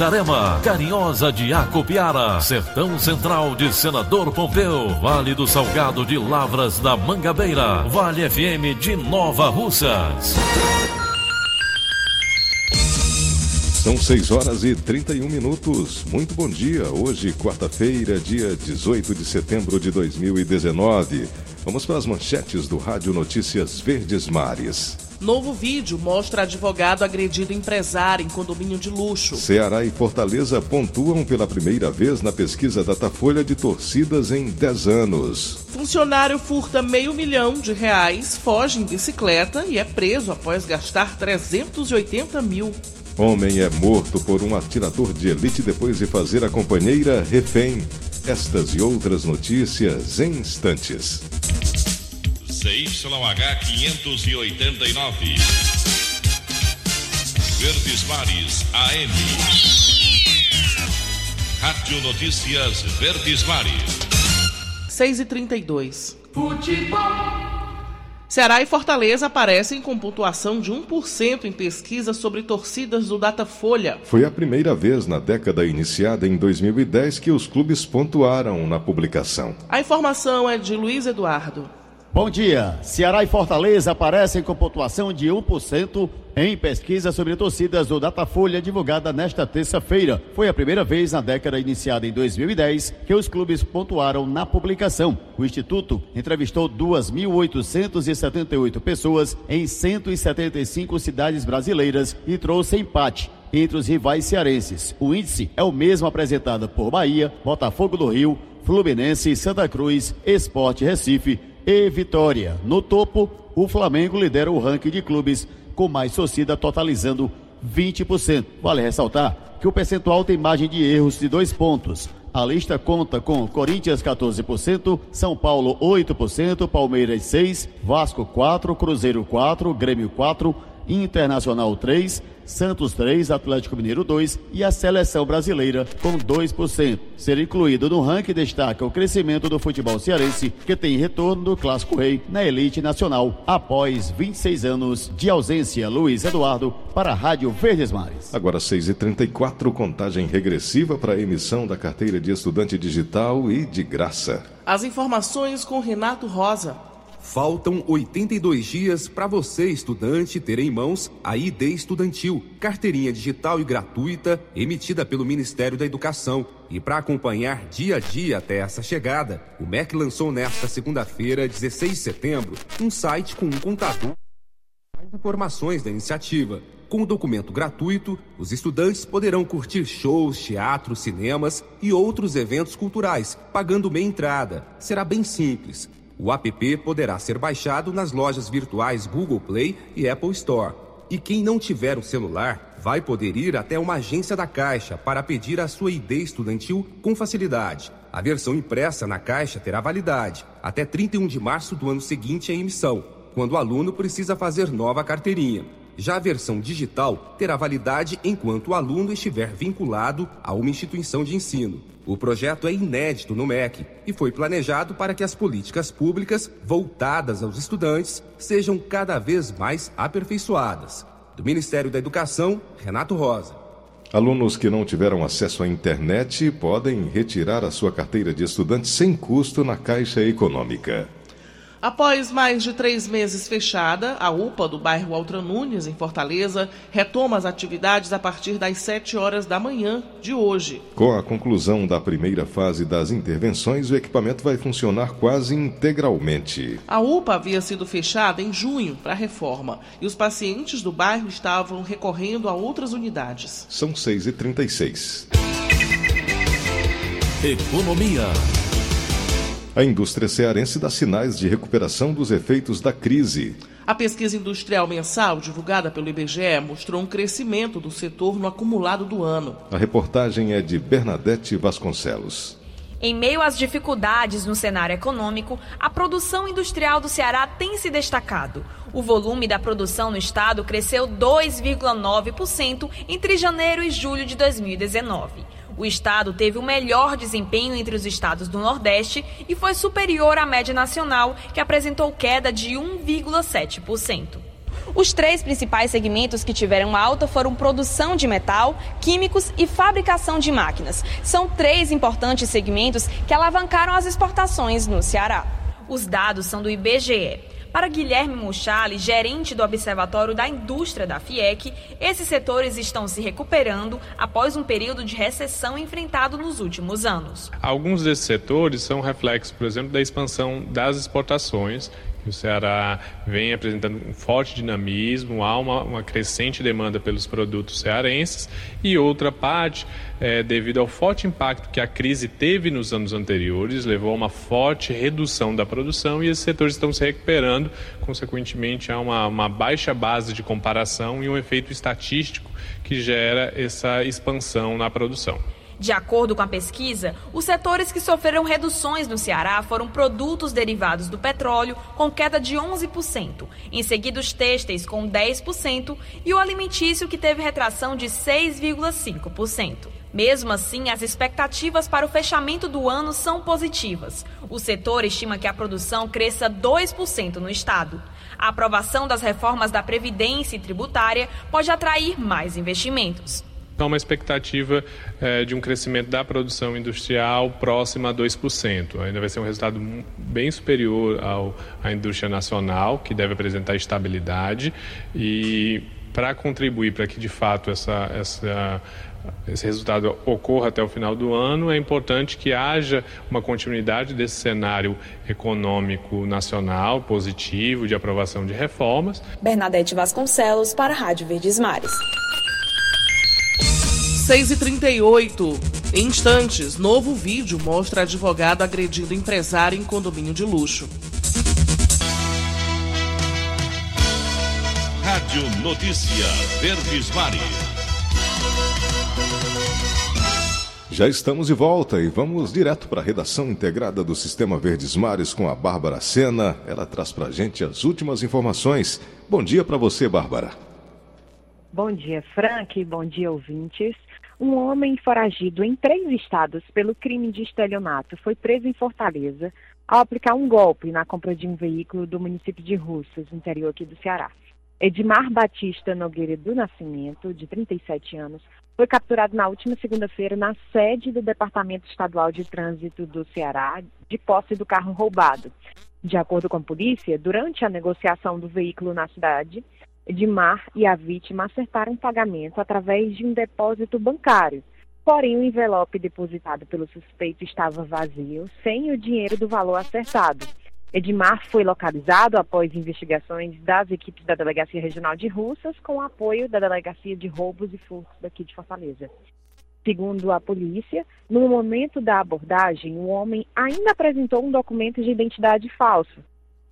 Itarema, Carinhosa de Acopiara, Sertão Central de Senador Pompeu, Vale do Salgado de Lavras da Mangabeira, Vale FM de Nova Russas. São 6 horas e 31 minutos. Muito bom dia. Hoje, quarta-feira, dia 18 de setembro de 2019. Vamos para as manchetes do Rádio Notícias Verdes Mares. Novo vídeo mostra advogado agredido empresário em condomínio de luxo. Ceará e Fortaleza pontuam pela primeira vez na pesquisa Datafolha de torcidas em 10 anos. Funcionário furta meio milhão de reais, foge em bicicleta e é preso após gastar 380 mil. Homem é morto por um atirador de elite depois de fazer a companheira refém. Estas e outras notícias em instantes. CYH 589. Verdes Mares AM. Rádio Notícias Verdes Mares. 6 e 32 Futebol. Ceará e Fortaleza aparecem com pontuação de 1% em pesquisa sobre torcidas do Datafolha. Foi a primeira vez na década iniciada em 2010 que os clubes pontuaram na publicação. A informação é de Luiz Eduardo. Bom dia. Ceará e Fortaleza aparecem com pontuação de 1% em pesquisa sobre torcidas do Datafolha divulgada nesta terça-feira. Foi a primeira vez na década iniciada em 2010 que os clubes pontuaram na publicação. O Instituto entrevistou 2.878 pessoas em 175 cidades brasileiras e trouxe empate entre os rivais cearenses. O índice é o mesmo apresentado por Bahia, Botafogo do Rio, Fluminense, Santa Cruz, Esporte Recife, e Vitória. No topo, o Flamengo lidera o ranking de clubes com mais torcida, totalizando 20%. Vale ressaltar que o percentual tem margem de erros de dois pontos. A lista conta com Corinthians 14%, São Paulo 8%, Palmeiras 6%, Vasco 4%, Cruzeiro 4%, Grêmio 4%, Internacional 3%, Santos 3, Atlético Mineiro 2 e a seleção brasileira com 2%. Ser incluído no ranking destaca o crescimento do futebol cearense, que tem retorno do Clássico Rei na elite nacional após 26 anos de ausência. Luiz Eduardo para a Rádio Verdes Mares. Agora 6h34, contagem regressiva para a emissão da carteira de estudante digital e de graça. As informações com Renato Rosa. Faltam 82 dias para você, estudante, ter em mãos a ID Estudantil, carteirinha digital e gratuita emitida pelo Ministério da Educação. E para acompanhar dia a dia até essa chegada, o MEC lançou nesta segunda-feira, 16 de setembro, um site com um contador informações da iniciativa. Com o documento gratuito, os estudantes poderão curtir shows, teatros, cinemas e outros eventos culturais, pagando meia entrada. Será bem simples. O app poderá ser baixado nas lojas virtuais Google Play e Apple Store. E quem não tiver um celular vai poder ir até uma agência da Caixa para pedir a sua ID estudantil com facilidade. A versão impressa na Caixa terá validade até 31 de março do ano seguinte à emissão, quando o aluno precisa fazer nova carteirinha. Já a versão digital terá validade enquanto o aluno estiver vinculado a uma instituição de ensino. O projeto é inédito no MEC e foi planejado para que as políticas públicas voltadas aos estudantes sejam cada vez mais aperfeiçoadas. Do Ministério da Educação, Renato Rosa. Alunos que não tiveram acesso à internet podem retirar a sua carteira de estudante sem custo na Caixa Econômica. Após mais de três meses fechada, a UPA do bairro Altra Nunes, em Fortaleza, retoma as atividades a partir das 7 horas da manhã de hoje. Com a conclusão da primeira fase das intervenções, o equipamento vai funcionar quase integralmente. A UPA havia sido fechada em junho para reforma e os pacientes do bairro estavam recorrendo a outras unidades. São 6h36. Economia. A indústria cearense dá sinais de recuperação dos efeitos da crise. A pesquisa industrial mensal divulgada pelo IBGE mostrou um crescimento do setor no acumulado do ano. A reportagem é de Bernadette Vasconcelos. Em meio às dificuldades no cenário econômico, a produção industrial do Ceará tem se destacado. O volume da produção no estado cresceu 2,9% entre janeiro e julho de 2019. O estado teve o melhor desempenho entre os estados do Nordeste e foi superior à média nacional, que apresentou queda de 1,7%. Os três principais segmentos que tiveram alta foram produção de metal, químicos e fabricação de máquinas. São três importantes segmentos que alavancaram as exportações no Ceará. Os dados são do IBGE. Para Guilherme Muchali, gerente do Observatório da Indústria da FIEC, esses setores estão se recuperando após um período de recessão enfrentado nos últimos anos. Alguns desses setores são reflexos, por exemplo, da expansão das exportações o Ceará vem apresentando um forte dinamismo, há uma, uma crescente demanda pelos produtos cearenses e outra parte, é, devido ao forte impacto que a crise teve nos anos anteriores, levou a uma forte redução da produção e esses setores estão se recuperando, consequentemente há uma, uma baixa base de comparação e um efeito estatístico que gera essa expansão na produção. De acordo com a pesquisa, os setores que sofreram reduções no Ceará foram produtos derivados do petróleo, com queda de 11%, em seguida os têxteis, com 10%, e o alimentício, que teve retração de 6,5%. Mesmo assim, as expectativas para o fechamento do ano são positivas. O setor estima que a produção cresça 2% no estado. A aprovação das reformas da Previdência e tributária pode atrair mais investimentos. Então, uma expectativa é, de um crescimento da produção industrial próxima a 2%. Ainda vai ser um resultado bem superior ao, à indústria nacional, que deve apresentar estabilidade. E para contribuir para que, de fato, essa, essa esse resultado ocorra até o final do ano, é importante que haja uma continuidade desse cenário econômico nacional positivo de aprovação de reformas. Bernadette Vasconcelos para a Rádio Verdes Mares. 6 e 38 Em instantes, novo vídeo mostra advogado agredindo empresário em condomínio de luxo. Rádio Notícia Verdes Mares. Já estamos de volta e vamos direto para a redação integrada do Sistema Verdes Mares com a Bárbara Sena. Ela traz para a gente as últimas informações. Bom dia para você, Bárbara. Bom dia, Frank. Bom dia, ouvintes. Um homem foragido em três estados pelo crime de estelionato foi preso em Fortaleza ao aplicar um golpe na compra de um veículo do município de Russas, interior aqui do Ceará. Edmar Batista Nogueira do Nascimento, de 37 anos, foi capturado na última segunda-feira na sede do Departamento Estadual de Trânsito do Ceará, de posse do carro roubado. De acordo com a polícia, durante a negociação do veículo na cidade, Edmar e a vítima acertaram pagamento através de um depósito bancário. Porém, o envelope depositado pelo suspeito estava vazio, sem o dinheiro do valor acertado. Edmar foi localizado após investigações das equipes da Delegacia Regional de Russas, com apoio da Delegacia de Roubos e Furtos daqui de Fortaleza. Segundo a polícia, no momento da abordagem, o homem ainda apresentou um documento de identidade falso,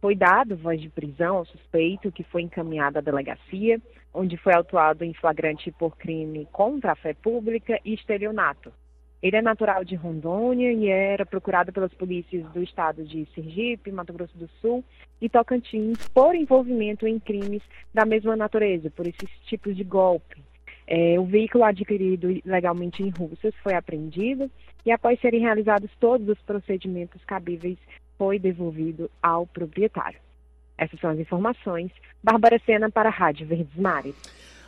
foi dado voz de prisão ao suspeito, que foi encaminhado à delegacia, onde foi autuado em flagrante por crime contra a fé pública e estelionato. Ele é natural de Rondônia e era procurado pelas polícias do estado de Sergipe, Mato Grosso do Sul e Tocantins por envolvimento em crimes da mesma natureza, por esses tipos de golpe. É, o veículo adquirido legalmente em Russas foi apreendido e, após serem realizados todos os procedimentos cabíveis foi devolvido ao proprietário. Essas são as informações. Bárbara Sena para a Rádio Verdes Mares.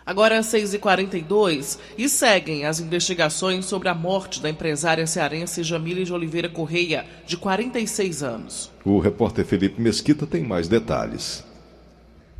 Agora 6h42 e seguem as investigações sobre a morte da empresária cearense Jamile de Oliveira Correia, de 46 anos. O repórter Felipe Mesquita tem mais detalhes.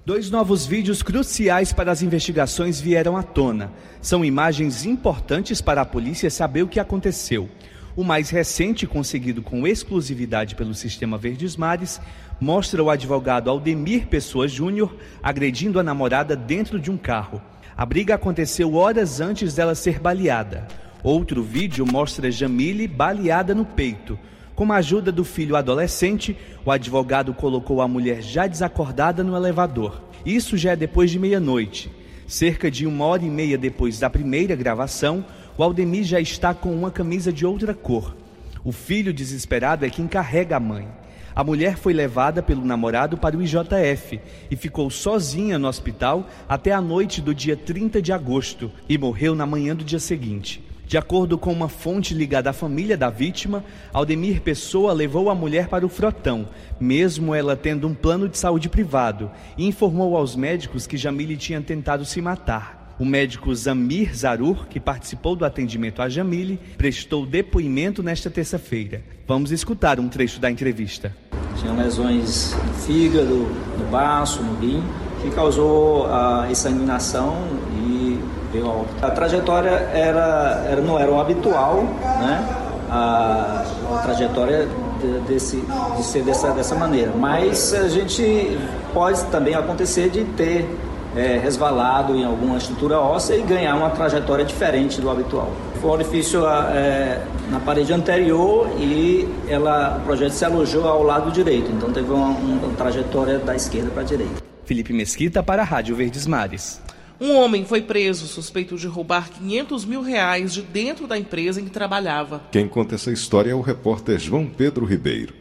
Dois novos vídeos cruciais para as investigações vieram à tona. São imagens importantes para a polícia saber o que aconteceu. O mais recente, conseguido com exclusividade pelo sistema Verdes Mares, mostra o advogado Aldemir Pessoa Júnior agredindo a namorada dentro de um carro. A briga aconteceu horas antes dela ser baleada. Outro vídeo mostra Jamile baleada no peito. Com a ajuda do filho adolescente, o advogado colocou a mulher já desacordada no elevador. Isso já é depois de meia-noite. Cerca de uma hora e meia depois da primeira gravação, o Aldemir já está com uma camisa de outra cor. O filho desesperado é quem carrega a mãe. A mulher foi levada pelo namorado para o IJF e ficou sozinha no hospital até a noite do dia 30 de agosto e morreu na manhã do dia seguinte. De acordo com uma fonte ligada à família da vítima, Aldemir Pessoa levou a mulher para o frotão, mesmo ela tendo um plano de saúde privado, e informou aos médicos que Jamile tinha tentado se matar. O médico Zamir Zarur, que participou do atendimento a Jamile, prestou depoimento nesta terça-feira. Vamos escutar um trecho da entrevista. Tinha lesões no fígado, no baço, no rim, que causou a examinação e veio a óbito. A trajetória era, era, não era o habitual, né? A, a trajetória de, desse, de ser dessa, dessa maneira. Mas a gente pode também acontecer de ter é, resvalado em alguma estrutura óssea e ganhar uma trajetória diferente do habitual. Foi um orifício é, na parede anterior e ela, o projeto se alojou ao lado direito, então teve uma, uma trajetória da esquerda para a direita. Felipe Mesquita para a Rádio Verdes Mares. Um homem foi preso suspeito de roubar 500 mil reais de dentro da empresa em que trabalhava. Quem conta essa história é o repórter João Pedro Ribeiro.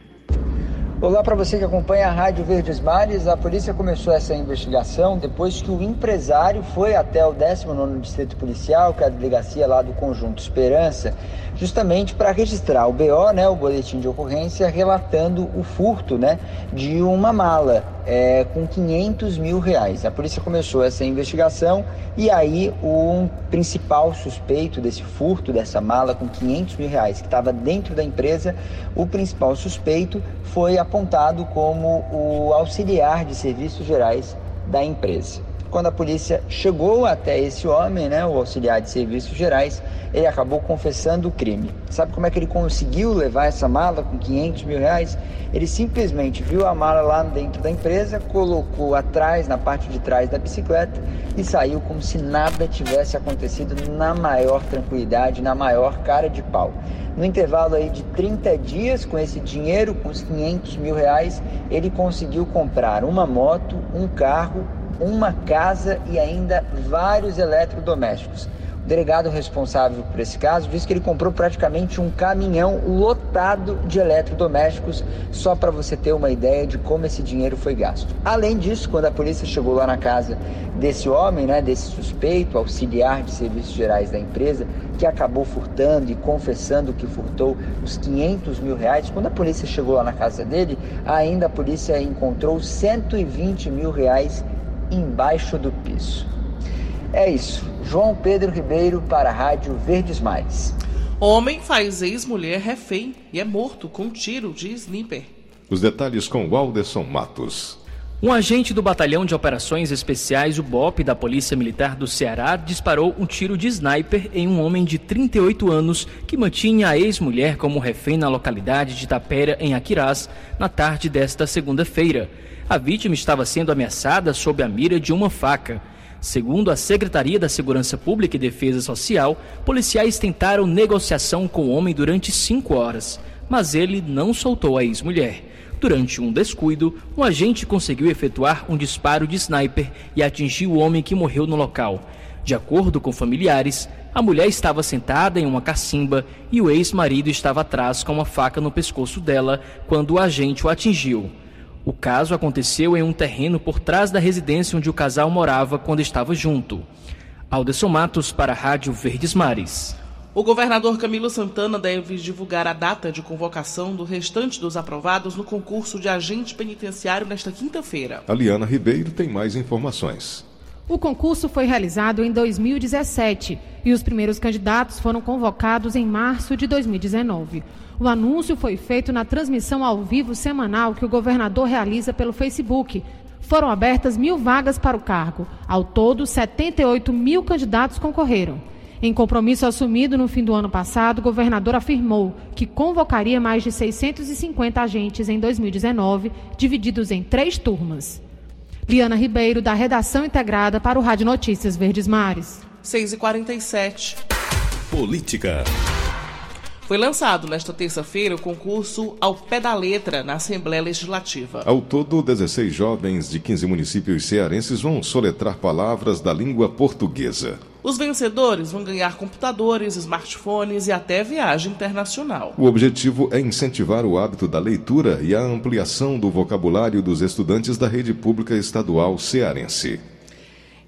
Olá para você que acompanha a Rádio Verdes Mares. A polícia começou essa investigação depois que o empresário foi até o 19º Distrito Policial, que é a delegacia lá do Conjunto Esperança, justamente para registrar o BO, né, o boletim de ocorrência, relatando o furto né, de uma mala é, com 500 mil reais. A polícia começou essa investigação e aí o principal suspeito desse furto dessa mala com 500 mil reais que estava dentro da empresa, o principal suspeito foi apontado como o auxiliar de serviços gerais da empresa. Quando a polícia chegou até esse homem, né, o auxiliar de serviços gerais, ele acabou confessando o crime. Sabe como é que ele conseguiu levar essa mala com 500 mil reais? Ele simplesmente viu a mala lá dentro da empresa, colocou atrás, na parte de trás da bicicleta e saiu como se nada tivesse acontecido na maior tranquilidade, na maior cara de pau. No intervalo aí de 30 dias, com esse dinheiro, com os 500 mil reais, ele conseguiu comprar uma moto, um carro, uma casa e ainda vários eletrodomésticos. O delegado responsável por esse caso disse que ele comprou praticamente um caminhão lotado de eletrodomésticos, só para você ter uma ideia de como esse dinheiro foi gasto. Além disso, quando a polícia chegou lá na casa desse homem, né, desse suspeito, auxiliar de serviços gerais da empresa, que acabou furtando e confessando que furtou os 500 mil reais, quando a polícia chegou lá na casa dele, ainda a polícia encontrou 120 mil reais embaixo do piso. É isso. João Pedro Ribeiro para a Rádio Verdes Mares. Homem faz ex-mulher refém e é morto com um tiro de sniper. Os detalhes com Walderson Matos. Um agente do Batalhão de Operações Especiais, o BOP, da Polícia Militar do Ceará, disparou um tiro de sniper em um homem de 38 anos que mantinha a ex-mulher como refém na localidade de Tapera, em Aquirás, na tarde desta segunda-feira. A vítima estava sendo ameaçada sob a mira de uma faca. Segundo a Secretaria da Segurança Pública e Defesa Social, policiais tentaram negociação com o homem durante cinco horas, mas ele não soltou a ex-mulher. Durante um descuido, um agente conseguiu efetuar um disparo de sniper e atingiu o homem que morreu no local. De acordo com familiares, a mulher estava sentada em uma cacimba e o ex-marido estava atrás com uma faca no pescoço dela quando o agente o atingiu. O caso aconteceu em um terreno por trás da residência onde o casal morava quando estava junto. Alderson Matos para a Rádio Verdes Mares. O governador Camilo Santana deve divulgar a data de convocação do restante dos aprovados no concurso de agente penitenciário nesta quinta-feira. A Liana Ribeiro tem mais informações. O concurso foi realizado em 2017 e os primeiros candidatos foram convocados em março de 2019. O anúncio foi feito na transmissão ao vivo semanal que o governador realiza pelo Facebook. Foram abertas mil vagas para o cargo. Ao todo, 78 mil candidatos concorreram. Em compromisso assumido no fim do ano passado, o governador afirmou que convocaria mais de 650 agentes em 2019, divididos em três turmas. Liana Ribeiro, da Redação Integrada para o Rádio Notícias Verdes Mares. 6h47. Política. Foi lançado nesta terça-feira o concurso Ao Pé da Letra na Assembleia Legislativa. Ao todo, 16 jovens de 15 municípios cearenses vão soletrar palavras da língua portuguesa. Os vencedores vão ganhar computadores, smartphones e até viagem internacional. O objetivo é incentivar o hábito da leitura e a ampliação do vocabulário dos estudantes da rede pública estadual cearense.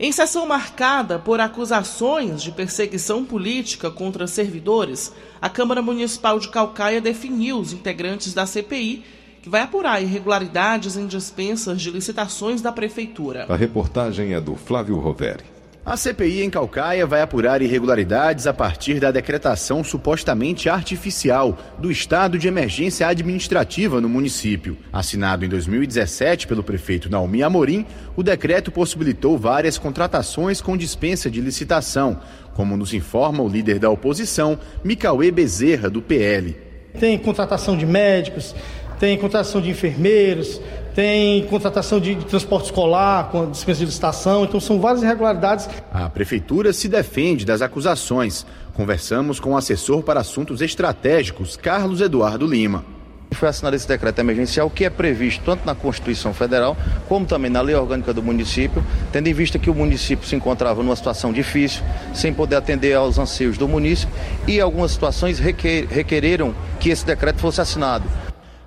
Em sessão marcada por acusações de perseguição política contra servidores, a Câmara Municipal de Calcaia definiu os integrantes da CPI, que vai apurar irregularidades em dispensas de licitações da Prefeitura. A reportagem é do Flávio Roveri. A CPI em Calcaia vai apurar irregularidades a partir da decretação supostamente artificial do estado de emergência administrativa no município. Assinado em 2017 pelo prefeito Naomi Amorim, o decreto possibilitou várias contratações com dispensa de licitação, como nos informa o líder da oposição, Micauê Bezerra, do PL. Tem contratação de médicos, tem contratação de enfermeiros, tem contratação de, transporte escolar, com dispensa de licitação, então são várias irregularidades. A prefeitura se defende das acusações. Conversamos com o assessor para assuntos estratégicos, Carlos Eduardo Lima. Foi assinado esse decreto emergencial que é previsto tanto na Constituição Federal como também na Lei Orgânica do município, tendo em vista que o município se encontrava numa situação difícil, sem poder atender aos anseios do município e algumas situações requereram que esse decreto fosse assinado.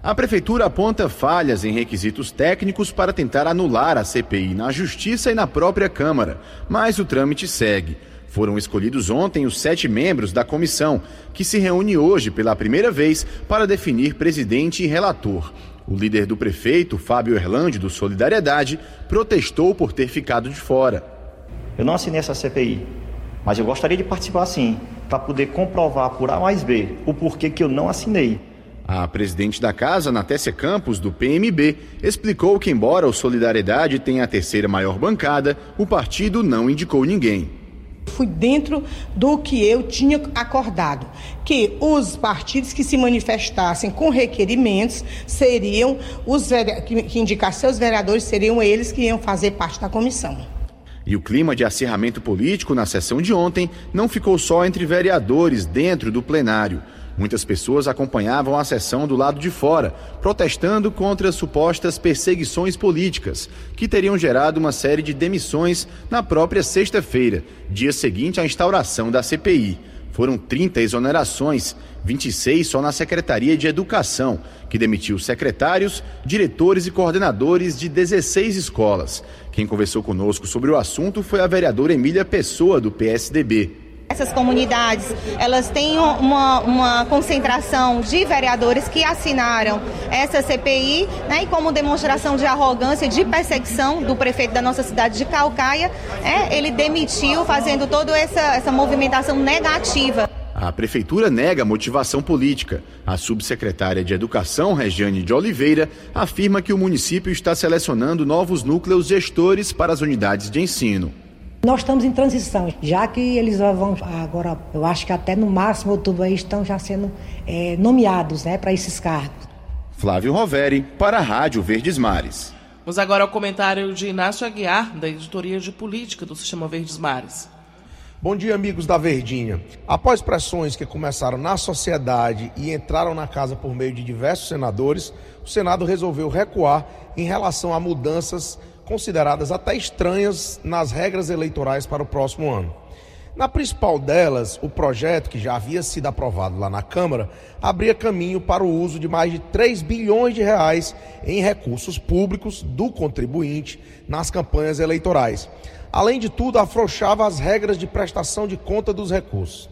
A prefeitura aponta falhas em requisitos técnicos para tentar anular a CPI na Justiça e na própria Câmara, mas o trâmite segue. Foram escolhidos ontem os sete membros da comissão, que se reúne hoje pela primeira vez para definir presidente e relator. O líder do prefeito, Fábio Erlande, do Solidariedade, protestou por ter ficado de fora. Eu não assinei essa CPI, mas eu gostaria de participar sim, para poder comprovar por A mais B o porquê que eu não assinei. A presidente da casa, Natécia Campos, do PMB, explicou que, embora o Solidariedade tenha a terceira maior bancada, o partido não indicou ninguém. Fui dentro do que eu tinha acordado, que os partidos que se manifestassem com requerimentos seriam os que indicassem seus vereadores, seriam eles que iam fazer parte da comissão. E o clima de acirramento político na sessão de ontem não ficou só entre vereadores dentro do plenário. Muitas pessoas acompanhavam a sessão do lado de fora, protestando contra supostas perseguições políticas, que teriam gerado uma série de demissões na própria sexta-feira, dia seguinte à instauração da CPI. Foram 30 exonerações, 26 só na Secretaria de Educação, que demitiu secretários, diretores e coordenadores de 16 escolas. Quem conversou conosco sobre o assunto foi a vereadora Emília Pessoa, do PSDB. Essas comunidades, elas têm uma, uma concentração de vereadores que assinaram essa CPI, né, e como demonstração de arrogância, de perseguição do prefeito da nossa cidade de Calcaia, é, ele demitiu, fazendo toda essa, essa movimentação negativa. A prefeitura nega motivação política. A subsecretária de Educação, Regiane de Oliveira, afirma que o município está selecionando novos núcleos gestores para as unidades de ensino. Nós estamos em transição, já que eles vão agora, eu acho que até no máximo outubro aí estão já sendo é, nomeados né, para esses cargos. Flávio Roveri, para a Rádio Verdes Mares. Vamos agora ao comentário de Inácio Aguiar, da editoria de política do Sistema Verdes Mares. Bom dia, amigos da Verdinha. Após pressões que começaram na sociedade e entraram na casa por meio de diversos senadores, o Senado resolveu recuar em relação a mudanças consideradas até estranhas nas regras eleitorais para o próximo ano. Na principal delas, o projeto, que já havia sido aprovado lá na Câmara, abria caminho para o uso de mais de 3 bilhões de reais em recursos públicos do contribuinte nas campanhas eleitorais. Além de tudo, afrouxava as regras de prestação de conta dos recursos.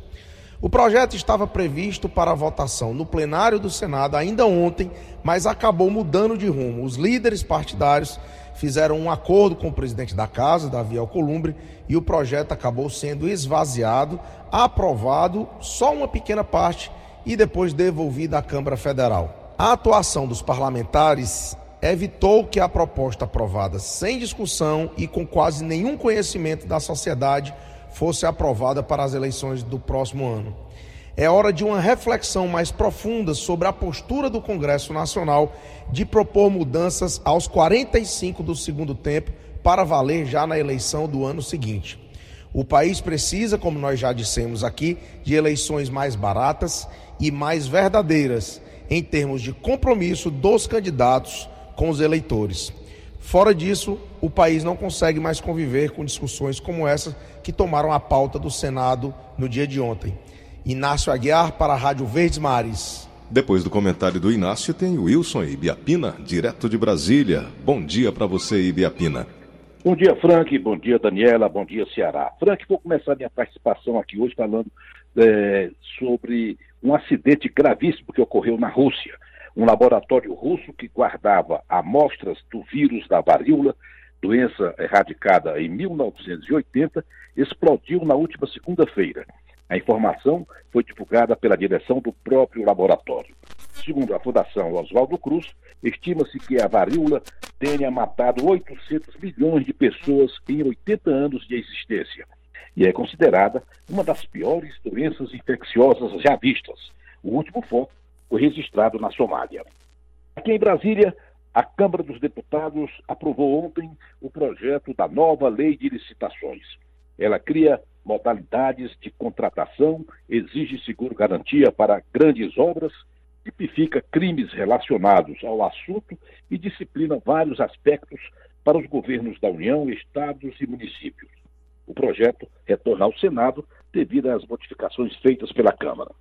O projeto estava previsto para votação no plenário do Senado ainda ontem, mas acabou mudando de rumo. Os líderes partidários fizeram um acordo com o presidente da casa, Davi Alcolumbre, e o projeto acabou sendo esvaziado, aprovado só uma pequena parte e depois devolvido à Câmara Federal. A atuação dos parlamentares evitou que a proposta aprovada sem discussão e com quase nenhum conhecimento da sociedade fosse aprovada para as eleições do próximo ano. É hora de uma reflexão mais profunda sobre a postura do Congresso Nacional de propor mudanças aos 45 do segundo tempo para valer já na eleição do ano seguinte. O país precisa, como nós já dissemos aqui, de eleições mais baratas e mais verdadeiras em termos de compromisso dos candidatos com os eleitores. Fora disso, o país não consegue mais conviver com discussões como essa que tomaram a pauta do Senado no dia de ontem. Inácio Aguiar para a Rádio Verdes Mares. Depois do comentário do Inácio, tem o Wilson Ibiapina, direto de Brasília. Bom dia para você, Ibiapina. Bom dia, Frank. Bom dia, Daniela. Bom dia, Ceará. Frank, vou começar minha participação aqui hoje falando é, sobre um acidente gravíssimo que ocorreu na Rússia. Um laboratório russo que guardava amostras do vírus da varíola, doença erradicada em 1980, explodiu na última segunda-feira. A informação foi divulgada pela direção do próprio laboratório. Segundo a Fundação Oswaldo Cruz, estima-se que a varíola tenha matado 800 milhões de pessoas em 80 anos de existência e é considerada uma das piores doenças infecciosas já vistas. O último foco foi registrado na Somália. Aqui em Brasília, a Câmara dos Deputados aprovou ontem o projeto da nova Lei de Licitações. Ela cria modalidades de contratação, exige seguro-garantia para grandes obras, tipifica crimes relacionados ao assunto e disciplina vários aspectos para os governos da União, estados e municípios. O projeto retorna ao Senado devido às modificações feitas pela Câmara.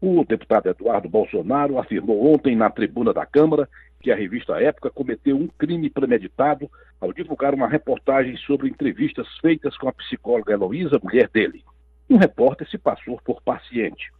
O deputado Eduardo Bolsonaro afirmou ontem na tribuna da Câmara que a revista Época cometeu um crime premeditado ao divulgar uma reportagem sobre entrevistas feitas com a psicóloga Heloísa, mulher dele. Um repórter se passou por paciente.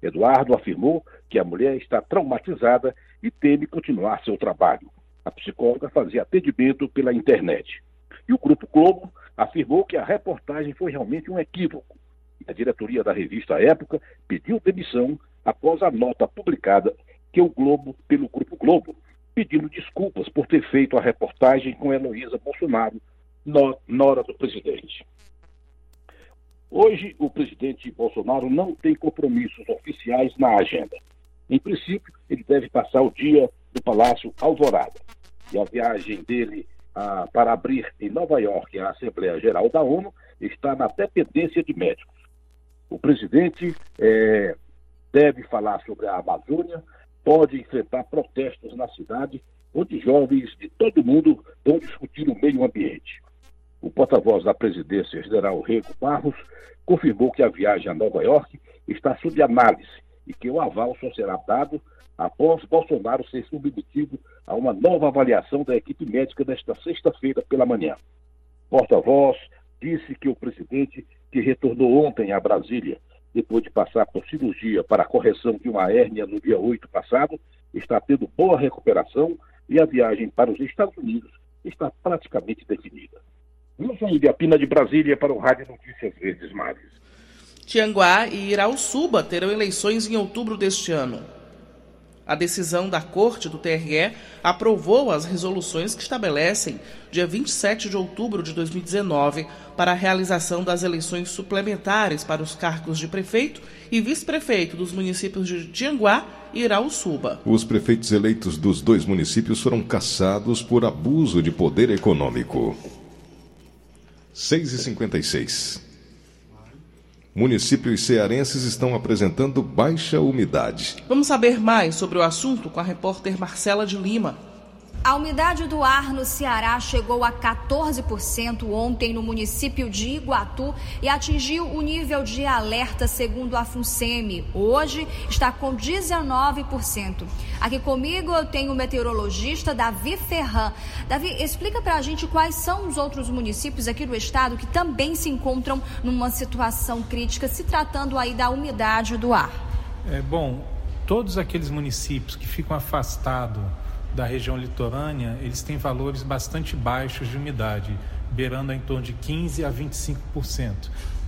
Eduardo afirmou que a mulher está traumatizada e teme continuar seu trabalho. A psicóloga fazia atendimento pela internet. E o Grupo Globo afirmou que a reportagem foi realmente um equívoco. A diretoria da revista Época pediu demissão após a nota publicada que o Globo, pelo Grupo Globo, pedindo desculpas por ter feito a reportagem com Heloísa Bolsonaro, nora do presidente. Hoje, o presidente Bolsonaro não tem compromissos oficiais na agenda. Em princípio, ele deve passar o dia no Palácio Alvorada. E a viagem dele ah, para abrir em Nova York a Assembleia Geral da ONU está na dependência de médicos. O presidente é, deve falar sobre a Amazônia, pode enfrentar protestos na cidade, onde jovens de todo mundo vão discutir o meio ambiente. O porta-voz da presidência, general Rego Barros, confirmou que a viagem a Nova York está sob análise e que o aval só será dado após Bolsonaro ser submetido a uma nova avaliação da equipe médica nesta sexta-feira pela manhã. Porta-voz disse que o presidente, que retornou ontem a Brasília depois de passar por cirurgia para a correção de uma hérnia no dia 8 passado, está tendo boa recuperação e a viagem para os Estados Unidos está praticamente definida. Wilson Ibiapina de Brasília para o Rádio Notícias Verdes Mares. Tianguá e Irauçuba terão eleições em outubro deste ano. A decisão da Corte do TRE aprovou as resoluções que estabelecem dia 27 de outubro de 2019 para a realização das eleições suplementares para os cargos de prefeito e vice-prefeito dos municípios de Tianguá e Irauçuba. Os prefeitos eleitos dos dois municípios foram caçados por abuso de poder econômico. 6 e 56 Municípios cearenses estão apresentando baixa umidade. Vamos saber mais sobre o assunto com a repórter Marcela de Lima. A umidade do ar no Ceará chegou a 14% ontem no município de Iguatu e atingiu o nível de alerta segundo a FUNSEMI. Hoje está com 19%. Aqui comigo eu tenho o meteorologista Davi Ferran. Davi, explica para a gente quais são os outros municípios aqui do estado que também se encontram numa situação crítica, se tratando aí da umidade do ar. É bom, todos aqueles municípios que ficam afastados da região litorânea, eles têm valores bastante baixos de umidade, beirando em torno de 15 a 25%.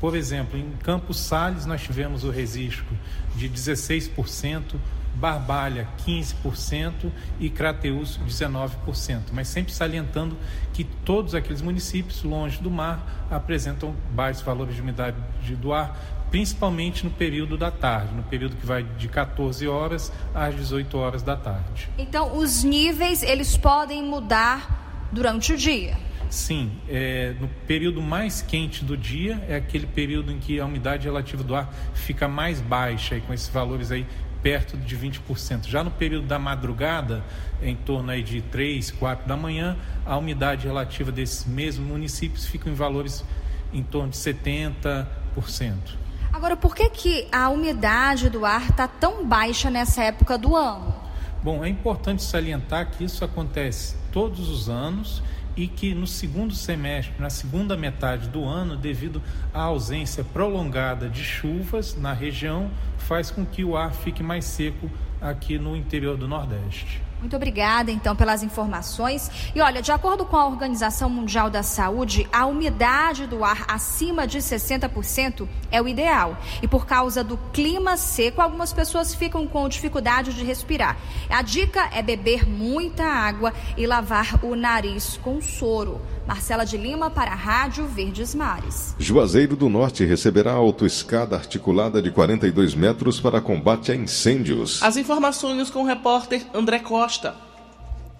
Por exemplo, em Campos Sales nós tivemos o registro de 16%, Barbalha 15% e Crateus 19%, mas sempre salientando que todos aqueles municípios longe do mar apresentam baixos valores de umidade do ar, principalmente no período da tarde, no período que vai de 14 horas às 18 horas da tarde. Então, os níveis eles podem mudar durante o dia. Sim, é, no período mais quente do dia é aquele período em que a umidade relativa do ar fica mais baixa e com esses valores aí perto de 20%. Já no período da madrugada, em torno aí de 3, 4 da manhã, a umidade relativa desses mesmos municípios fica em valores em torno de 70%. Agora, por que, que a umidade do ar está tão baixa nessa época do ano? Bom, é importante salientar que isso acontece todos os anos e que no segundo semestre, na segunda metade do ano, devido à ausência prolongada de chuvas na região, faz com que o ar fique mais seco aqui no interior do Nordeste. Muito obrigada, então, pelas informações. E olha, de acordo com a Organização Mundial da Saúde, a umidade do ar acima de 60% é o ideal. E por causa do clima seco, algumas pessoas ficam com dificuldade de respirar. A dica é beber muita água e lavar o nariz com soro. Marcela de Lima para a Rádio Verdes Mares. Juazeiro do Norte receberá autoescada articulada de 42 metros para combate a incêndios. As informações com o repórter André Costa.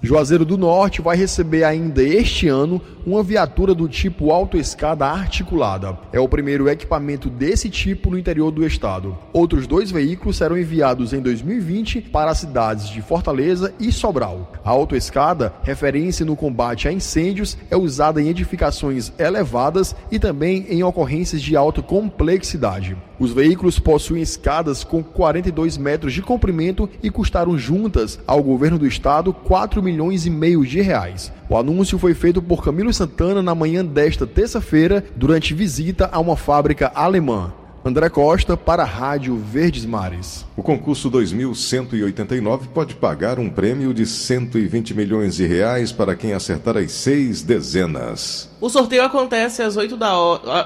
Juazeiro do Norte vai receber ainda este ano uma viatura do tipo autoescada articulada. É o primeiro equipamento desse tipo no interior do estado. Outros dois veículos serão enviados em 2020 para as cidades de Fortaleza e Sobral. A autoescada, referência no combate a incêndios, é usada em edificações elevadas e também em ocorrências de alta complexidade. Os veículos possuem escadas com 42 metros de comprimento e custaram juntas ao governo do estado 4 milhões e meio de reais. O anúncio foi feito por Camilo Santana na manhã desta terça-feira, durante visita a uma fábrica alemã. André Costa para a Rádio Verdes Mares. O concurso 2189 pode pagar um prêmio de 120 milhões de reais para quem acertar as seis dezenas. O sorteio acontece às 8 da,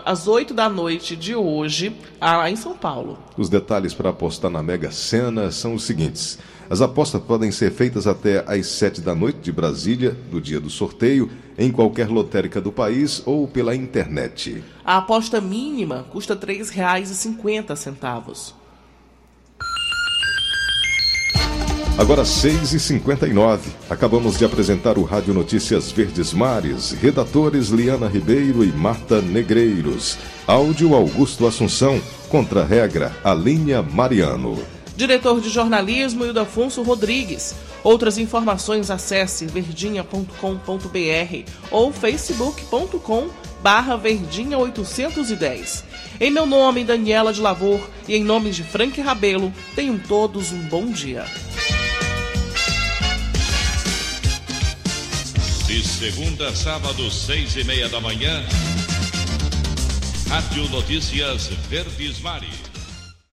às 8 da noite de hoje, lá em São Paulo. Os detalhes para apostar na Mega Sena são os seguintes. As apostas podem ser feitas até às 7 da noite de Brasília, do dia do sorteio, em qualquer lotérica do país ou pela internet. A aposta mínima custa R$ 3,50. Agora 6h59. Acabamos de apresentar o Rádio Notícias Verdes Mares. Redatores Liana Ribeiro e Marta Negreiros. Áudio Augusto Assunção. Contra-regra Alinha Mariano. Diretor de jornalismo Ildefonso Rodrigues. Outras informações acesse verdinha.com.br ou facebook.com barra verdinha 810. Em meu nome, Daniela de Lavor, e em nome de Frank Rabelo, tenham todos um bom dia. De segunda a sábado, seis e meia da manhã, Rádio Notícias Verdes Mares.